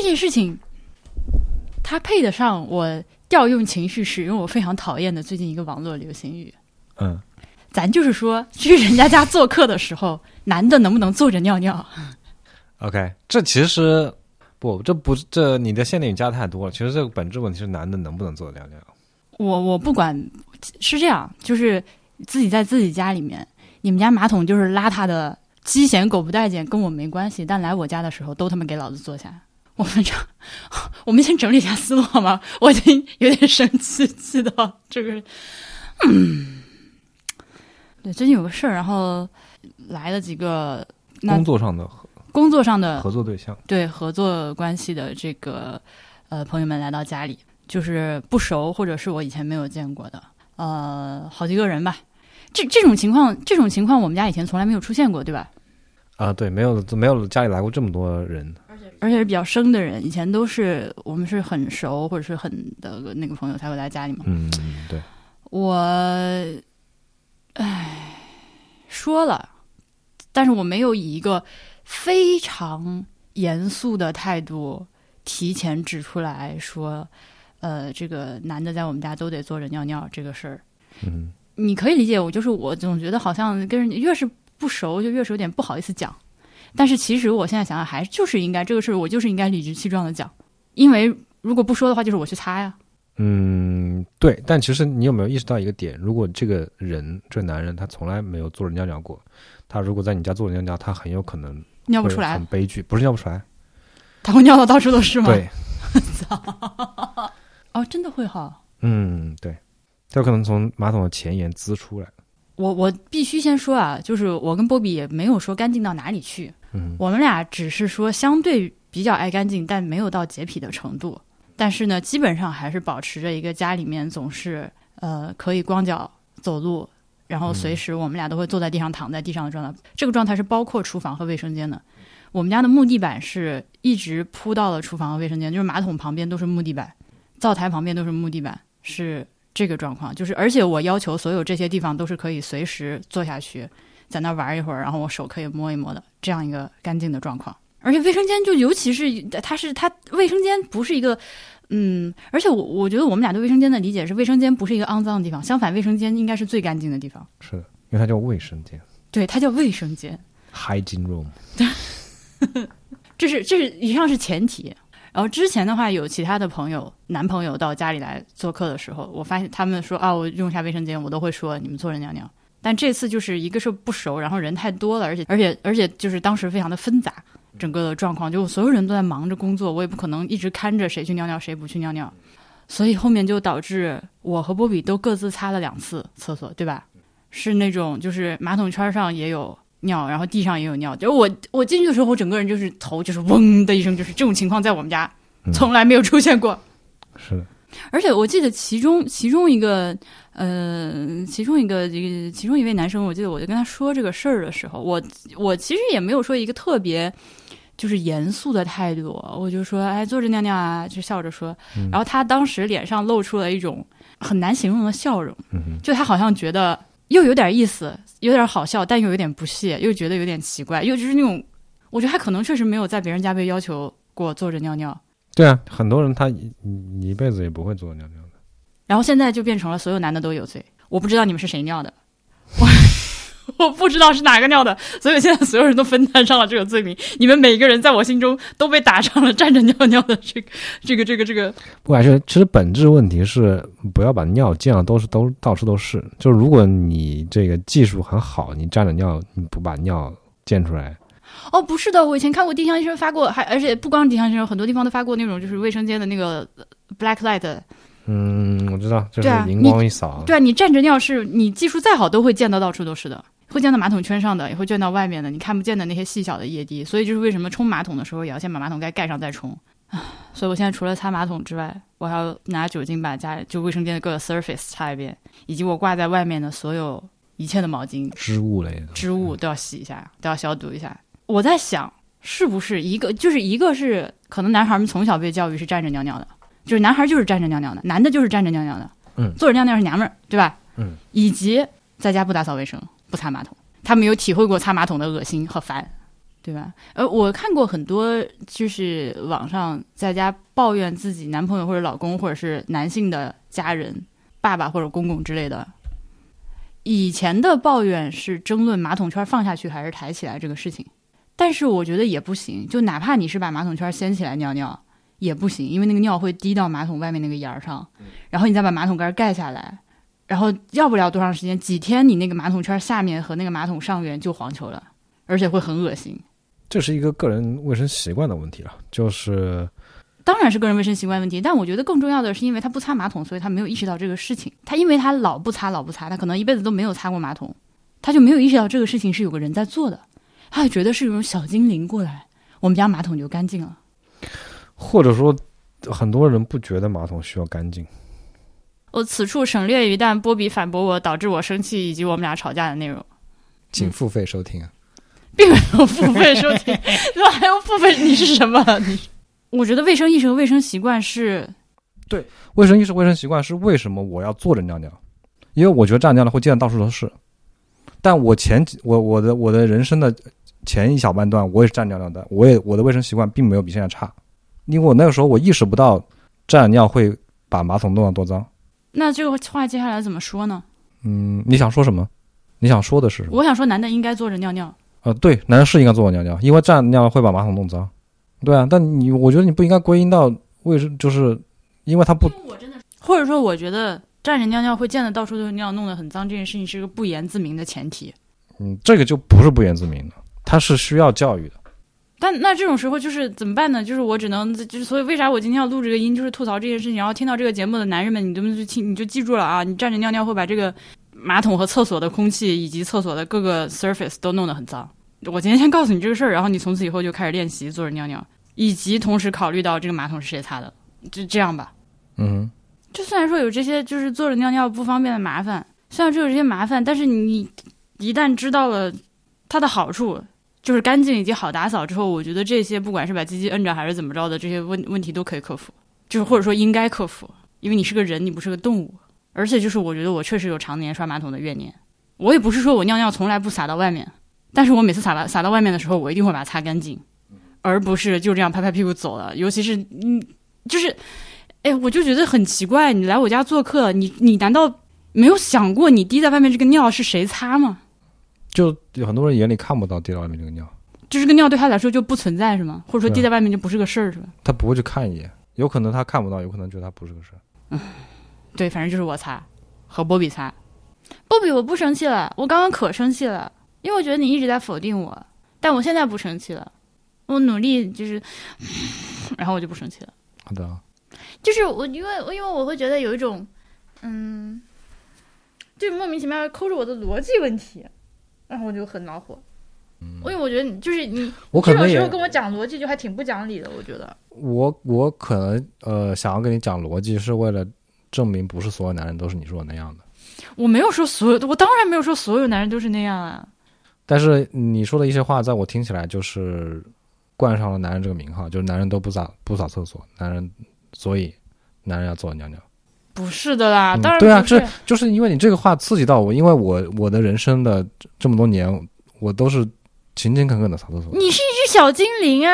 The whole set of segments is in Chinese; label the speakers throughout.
Speaker 1: 这件事情，它配得上我调用情绪使用我非常讨厌的最近一个网络流行语。
Speaker 2: 嗯，
Speaker 1: 咱就是说，去人家家做客的时候，男的能不能坐着尿尿
Speaker 2: ？OK，这其实不，这不，这你的限定加太多了。其实这个本质问题是男的能不能坐着尿尿。
Speaker 1: 我我不管，是这样，就是自己在自己家里面，你们家马桶就是邋遢的鸡嫌狗不待见，跟我没关系。但来我家的时候，都他妈给老子坐下。我们这，我们先整理一下思路好吗？我已经有点生气，气到这个，嗯，对，最近有个事儿，然后来了几个
Speaker 2: 工作上的合
Speaker 1: 工作上的
Speaker 2: 合作对象，
Speaker 1: 对合作关系的这个呃朋友们来到家里，就是不熟或者是我以前没有见过的，呃，好几个人吧。这这种情况，这种情况我们家以前从来没有出现过，对吧？
Speaker 2: 啊，对，没有没有家里来过这么多人。
Speaker 1: 而且而且是比较生的人，以前都是我们是很熟或者是很的那个朋友才会来家里嘛。
Speaker 2: 嗯，对，
Speaker 1: 我，唉，说了，但是我没有以一个非常严肃的态度提前指出来说，呃，这个男的在我们家都得坐着尿尿这个事儿。
Speaker 2: 嗯
Speaker 1: 你可以理解我，就是我总觉得好像跟人越是不熟，就越是有点不好意思讲。但是其实我现在想想，还就是应该这个事儿，我就是应该理直气壮的讲，因为如果不说的话，就是我去擦呀。
Speaker 2: 嗯，对。但其实你有没有意识到一个点？如果这个人，这男人他从来没有坐着尿尿过，他如果在你家坐着尿尿，他很有可能
Speaker 1: 尿不出来
Speaker 2: 很，悲剧。不是尿不出来，
Speaker 1: 他会尿到到处都是吗？，
Speaker 2: 对，
Speaker 1: 哦，真的会哈。
Speaker 2: 嗯，对，他有可能从马桶的前沿滋出来。
Speaker 1: 我我必须先说啊，就是我跟波比也没有说干净到哪里去，
Speaker 2: 嗯
Speaker 1: 我们俩只是说相对比较爱干净，但没有到洁癖的程度。但是呢，基本上还是保持着一个家里面总是呃可以光脚走路，然后随时我们俩都会坐在地上、躺在地上的状态。这个状态是包括厨房和卫生间的。我们家的木地板是一直铺到了厨房和卫生间，就是马桶旁边都是木地板，灶台旁边都是木地板，是这个状况。就是而且我要求所有这些地方都是可以随时坐下去，在那玩一会儿，然后我手可以摸一摸的这样一个干净的状况。而且卫生间就尤其是它是它卫生间不是一个。嗯，而且我我觉得我们俩对卫生间的理解是，卫生间不是一个肮脏的地方，相反，卫生间应该是最干净的地方。
Speaker 2: 是的，因为它叫卫生间
Speaker 1: 对，它叫卫生间。
Speaker 2: （hygiene room）。
Speaker 1: 这是这是以上是前提。然后之前的话，有其他的朋友、男朋友到家里来做客的时候，我发现他们说啊，我用一下卫生间，我都会说你们坐着尿尿。但这次就是一个是不熟，然后人太多了，而且而且而且就是当时非常的纷杂，整个的状况就所有人都在忙着工作，我也不可能一直看着谁去尿尿谁不去尿尿，所以后面就导致我和波比都各自擦了两次厕所，对吧？是那种就是马桶圈上也有尿，然后地上也有尿。就是我我进去的时候，我整个人就是头就是嗡的一声，就是这种情况在我们家
Speaker 2: 嗯
Speaker 1: 从来没有出现过。
Speaker 2: 是的，
Speaker 1: 而且我记得其中其中一个呃，其中一个这个其中一位男生，我记得我就跟他说这个事儿的时候，我我其实也没有说一个特别就是严肃的态度，我就说哎坐着尿尿啊，就笑着说。
Speaker 2: 嗯
Speaker 1: 然后他当时脸上露出了一种很难形容的笑容。
Speaker 2: 嗯，
Speaker 1: 就他好像觉得又有点意思，有点好笑，但又有点不屑，又觉得有点奇怪，又就是那种，我觉得他可能确实没有在别人家被要求过坐着尿尿，
Speaker 2: 对啊，很多人他一一辈子也不会坐着尿尿的。
Speaker 1: 然后现在就变成了所有男的都有罪。我不知道你们是谁尿的，我我不知道是哪个尿的，所以现在所有人都分担上了这个罪名。你们每个人在我心中都被打上了站着尿尿的这个这个这个这个。
Speaker 2: 不管是，其实本质问题是不要把尿溅了都是都到处都是。就是如果你这个技术很好，你站着尿，你不把尿溅出来，
Speaker 1: 哦，不是的，我以前看过丁香医生发过，还而且不光是丁香医生，很多地方都发过那种就是卫生间的那个呃 black light。
Speaker 2: 嗯，我知道，就是荧光一扫，
Speaker 1: 对啊，你站着尿是你技术再好都会溅到到处都是的，会溅到马桶圈上的，也会溅到外面的，你看不见的那些细小的液滴。所以就是为什么冲马桶的时候也要先把马桶盖盖上再冲。啊所以我现在除了擦马桶之外，我还要拿酒精把家就卫生间的各个 surface 擦一遍，以及我挂在外面的所有一切的毛巾、
Speaker 2: 织物类的
Speaker 1: 织物都要洗一下，都要消毒一下。我在想，是不是一个就是一个是可能男孩们从小被教育是站着尿尿的，就是男孩就是站着尿尿的，男的就是站着尿尿的，
Speaker 2: 嗯
Speaker 1: 坐着尿尿是娘们儿，对吧？
Speaker 2: 嗯，
Speaker 1: 以及在家不打扫卫生，不擦马桶，他没有体会过擦马桶的恶心和烦。对吧？呃，我看过很多，就是网上在家抱怨自己男朋友或者老公或者是男性的家人、爸爸或者公公之类的。以前的抱怨是争论马桶圈放下去还是抬起来这个事情，但是我觉得也不行，就哪怕你是把马桶圈掀起来尿尿也不行，因为那个尿会滴到马桶外面那个沿儿上，然后你再把马桶盖盖下来，然后要不了多长时间，几天你那个马桶圈下面和那个马桶上缘就黄球了，而且会很恶心。
Speaker 2: 这是一个个人卫生习惯的问题了，就是
Speaker 1: 当然是个人卫生习惯问题，但我觉得更重要的是，因为他不擦马桶，所以他没有意识到这个事情。他因为他老不擦，老不擦，他可能一辈子都没有擦过马桶，他就没有意识到这个事情是有个人在做的，他就觉得是有种小精灵过来，我们家马桶就干净了。
Speaker 2: 或者说很多人不觉得马桶需要干净。
Speaker 1: 我此处省略一旦波比反驳我导致我生气以及我们俩吵架的内容，
Speaker 3: 请付费收听啊！
Speaker 1: 并没有付费收听，怎么还要付费？你是什么？你？我觉得卫生意识和卫生习惯是对
Speaker 2: 卫生意识、卫生习惯是为什么我要坐着尿尿？因为我觉得这样尿尿会溅得到处都是。但我前几我我的我的人生的前一小半段，我也是站尿尿的，我也我的卫生习惯并没有比现在差，因为我那个时候我意识不到站尿会把马桶弄得多脏。
Speaker 1: 那这个话接下来怎么说呢？
Speaker 2: 嗯，你想说什么？你想说的是什么？
Speaker 1: 我想说，男的应该坐着尿尿。
Speaker 2: 呃，对，男的是应该坐着尿尿，因为站着尿会把马桶弄脏。对啊，但你我觉得你不应该归因到卫生，就是因为他不
Speaker 1: 或者说，我觉得站着尿尿会溅得到处都是尿，弄得很脏，这件事情是个不言自明的前提。
Speaker 2: 嗯，这个就不是不言自明的，他是需要教育的。
Speaker 1: 但那这种时候就是怎么办呢？就是我只能就是，所以为啥我今天要录这个音，就是吐槽这件事情。然后听到这个节目的男人们，你们就听，你就记住了啊！你站着尿尿会把这个马桶和厕所的空气以及厕所的各个 surface 都弄得很脏。我今天先告诉你这个事儿，然后你从此以后就开始练习坐着尿尿，以及同时考虑到这个马桶是谁擦的，就这样吧。
Speaker 2: 嗯，
Speaker 1: 就虽然说有这些就是坐着尿尿不方便的麻烦，虽然说有这些麻烦，但是你一旦知道了它的好处，就是干净以及好打扫之后，我觉得这些不管是把鸡鸡摁着还是怎么着的，这些问问题都可以克服，就是或者说应该克服，因为你是个人，你不是个动物。而且就是我觉得我确实有常年刷马桶的怨念，我也不是说我尿尿从来不撒到外面，但是我每次撒到撒到外面的时候，我一定会把它擦干净，而不是就这样拍拍屁股走了。尤其是嗯，就是，哎，我就觉得很奇怪，你来我家做客，你你难道没有想过你滴在外面这个尿是谁擦吗？
Speaker 2: 就有很多人眼里看不到滴到外面这个尿，
Speaker 1: 就是个尿对他来说就不存在是吗？或者说滴在外面就不是个事儿是吧？
Speaker 2: 他不会去看一眼，有可能他看不到，有可能觉得他不是个事儿。
Speaker 1: 对，反正就是我擦和波比擦。波比，我不生气了，我刚刚可生气了，因为我觉得你一直在否定我，但我现在不生气了，我努力就是，然后我就不生气了。
Speaker 2: 好的，
Speaker 1: 就是我，因为因为我会觉得有一种，嗯，就莫名其妙抠着我的逻辑问题，然后我就很恼火。因为我觉得你就是你，这
Speaker 2: 我可能也
Speaker 1: 种时候跟我讲逻辑就还挺不讲理的，我觉得。
Speaker 2: 我我可能呃想要跟你讲逻辑，是为了证明不是所有男人都是你说的那样的。
Speaker 1: 我没有说所有，我当然没有说所有男人都是那样啊。
Speaker 2: 但是你说的一些话，在我听起来就是冠上了男人这个名号，就是男人都不扫不扫厕所，男人所以男人要坐着尿尿。
Speaker 1: 不是的啦，
Speaker 2: 嗯
Speaker 1: 当然
Speaker 2: 对啊
Speaker 1: 不是。
Speaker 2: 就是因为你这个话刺激到我，因为我我的人生的这么多年，我都是勤勤恳恳的扫厕所。
Speaker 1: 你是一只小精灵啊，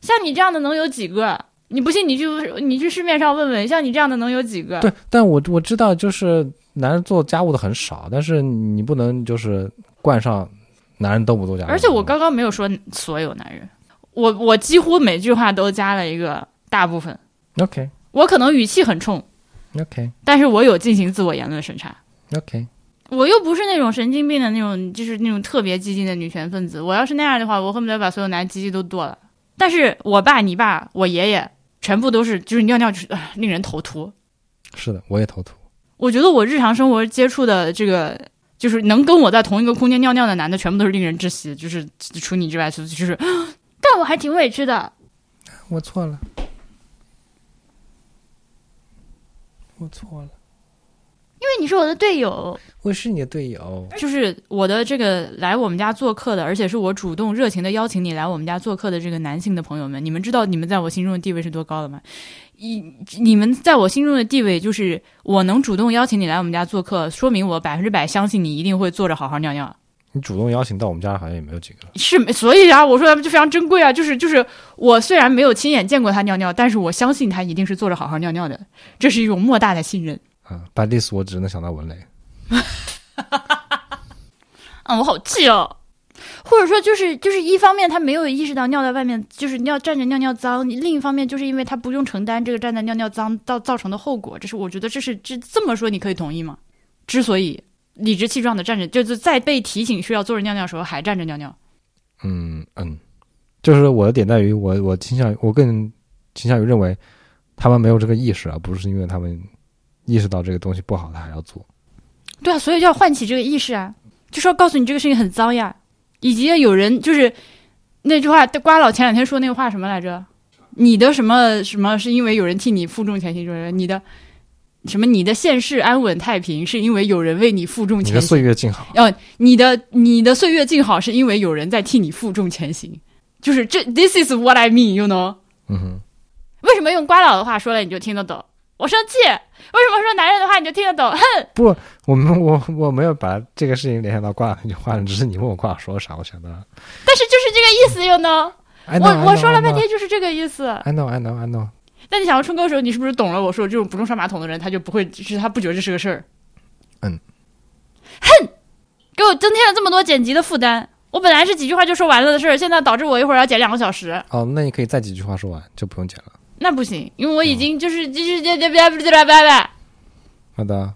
Speaker 1: 像你这样的能有几个？你不信你去你去市面上问问，像你这样的能有几个？
Speaker 2: 对，但我我知道，就是男人做家务的很少，但是你不能就是冠上男人都不做家务。
Speaker 1: 而且我刚刚没有说所有男人，我我几乎每句话都加了一个大部分
Speaker 2: ，OK
Speaker 1: 我可能语气很冲，
Speaker 2: OK
Speaker 1: 但是我有进行自我言论审查。
Speaker 2: OK，
Speaker 1: 我又不是那种神经病的那种，就是那种特别激进的女权分子。我要是那样的话，我恨不得把所有男人鸡鸡都剁了。但是我爸、你爸、我爷爷，全部都是就是尿尿就是、呃令人头秃。
Speaker 2: 是的，我也头秃。
Speaker 1: 我觉得我日常生活接触的这个，就是能跟我在同一个空间尿尿的男的，全部都是令人窒息，就是除你之外，就是就是，但我还挺委屈的。
Speaker 2: 我错了，我错了，
Speaker 1: 因为你是我的队友，
Speaker 2: 我是你的队友。
Speaker 1: 就是我的这个来我们家做客的，而且是我主动热情的邀请你来我们家做客的这个男性的朋友们，你们知道你们在我心中的地位是多高的吗？你你们在我心中的地位就是我能主动邀请你来我们家做客，说明我百分之百相信你一定会坐着好好尿尿。
Speaker 2: 你主动邀请到我们家好像也没有几个。
Speaker 1: 是，所以啊，我说他们就非常珍贵啊，就是就是我虽然没有亲眼见过他尿尿，但是我相信他一定是坐着好好尿尿的，这是一种莫大的信任。
Speaker 2: 啊，，BTS，我只能想到文雷。
Speaker 1: 啊，我好气哦。或者说，就是就是一方面他没有意识到尿在外面就是尿站着尿尿脏，另一方面就是因为他不用承担这个站在尿尿脏造造成的后果。这是我觉得这是这这么说你可以同意吗？之所以理直气壮的站着，就是在被提醒需要坐着尿尿的时候还站着尿尿。
Speaker 2: 嗯嗯，就是我的点在于我我倾向于我更倾向于认为他们没有这个意识，而不是因为他们意识到这个东西不好，他还要做。
Speaker 1: 对啊，所以就要唤起这个意识啊，就是要告诉你这个事情很脏呀。以及有人就是那句话，瓜老前两天说那个话什么来着？你的什么什么是因为有人替你负重前行？就是你的什么？你的现世安稳太平是因为有人为你负重前行？
Speaker 2: 你的岁月静好。
Speaker 1: 哦，你的你的岁月静好是因为有人在替你负重前行。就是这，This is what I mean，you know？
Speaker 2: 嗯哼。
Speaker 1: 为什么用瓜老的话说了你就听得懂？我生气，为什么说男人的话你就听得懂？哼！
Speaker 2: 不，我们我我没有把这个事情联想到瓜老那句话，只是你问我瓜老说啥，我想到了。
Speaker 1: 但是就是这个意思，，you know？我我说了半天就是这个意思。
Speaker 2: I know, I know, I know。
Speaker 1: 那你想要春哥的时候，你是不是懂了？我说这种不用刷马桶的人，他就不会，就是他不觉得这是个事儿。
Speaker 2: 嗯。
Speaker 1: 哼！给我增添了这么多剪辑的负担。我本来是几句话就说完了的事儿，现在导致我一会儿要剪两个小时。
Speaker 2: 哦，那你可以再几句话说完，就不用剪了。
Speaker 1: 那不行，因为我已经就是就是这这别别别别别。
Speaker 2: 好的。